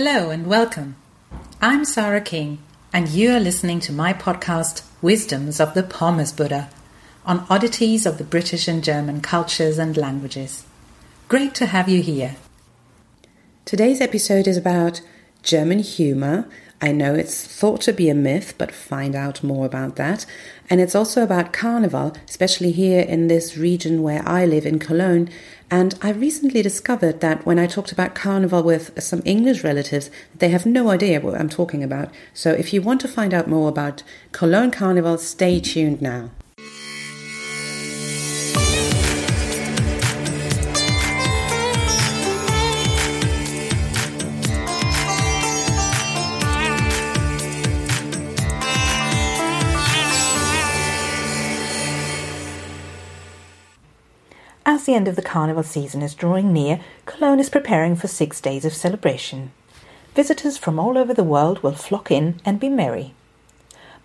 Hello and welcome. I'm Sarah King, and you are listening to my podcast, Wisdoms of the Pommes Buddha, on oddities of the British and German cultures and languages. Great to have you here. Today's episode is about German humour. I know it's thought to be a myth, but find out more about that. And it's also about Carnival, especially here in this region where I live in Cologne. And I recently discovered that when I talked about Carnival with some English relatives, they have no idea what I'm talking about. So if you want to find out more about Cologne Carnival, stay tuned now. As the end of the carnival season is drawing near, Cologne is preparing for six days of celebration. Visitors from all over the world will flock in and be merry.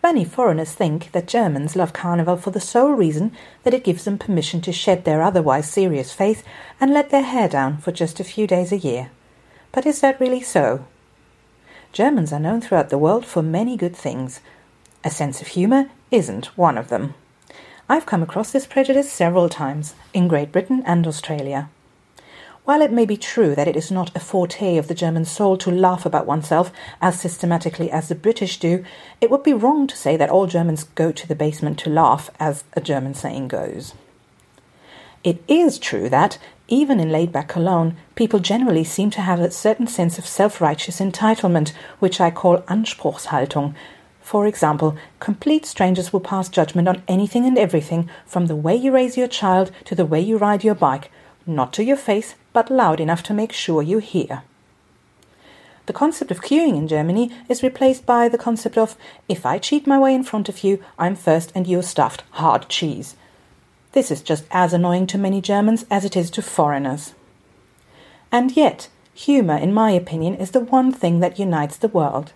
Many foreigners think that Germans love carnival for the sole reason that it gives them permission to shed their otherwise serious faith and let their hair down for just a few days a year. But is that really so? Germans are known throughout the world for many good things. A sense of humour isn't one of them. I've come across this prejudice several times in Great Britain and Australia. While it may be true that it is not a forte of the German soul to laugh about oneself as systematically as the British do, it would be wrong to say that all Germans go to the basement to laugh, as a German saying goes. It is true that, even in laid back Cologne, people generally seem to have a certain sense of self righteous entitlement, which I call Anspruchshaltung, for example, complete strangers will pass judgment on anything and everything, from the way you raise your child to the way you ride your bike, not to your face, but loud enough to make sure you hear. The concept of queuing in Germany is replaced by the concept of if I cheat my way in front of you, I'm first and you're stuffed, hard cheese. This is just as annoying to many Germans as it is to foreigners. And yet, humour, in my opinion, is the one thing that unites the world.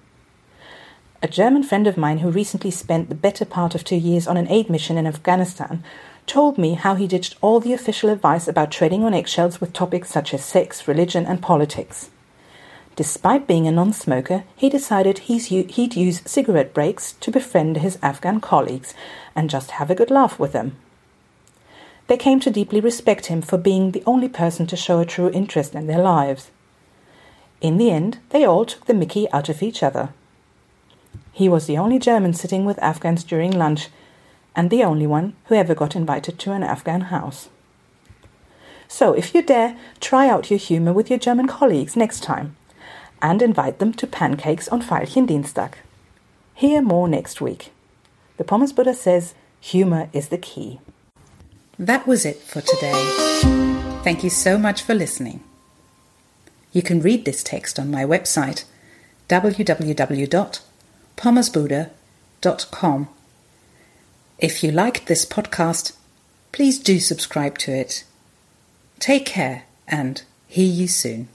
A German friend of mine who recently spent the better part of two years on an aid mission in Afghanistan told me how he ditched all the official advice about treading on eggshells with topics such as sex, religion, and politics. Despite being a non smoker, he decided he'd use cigarette breaks to befriend his Afghan colleagues and just have a good laugh with them. They came to deeply respect him for being the only person to show a true interest in their lives. In the end, they all took the mickey out of each other. He was the only German sitting with Afghans during lunch, and the only one who ever got invited to an Afghan house. So, if you dare, try out your humor with your German colleagues next time and invite them to pancakes on Veilchendienstag. Hear more next week. The Pommes Buddha says humor is the key. That was it for today. Thank you so much for listening. You can read this text on my website www pommesbuddha.com. If you liked this podcast, please do subscribe to it. Take care and hear you soon.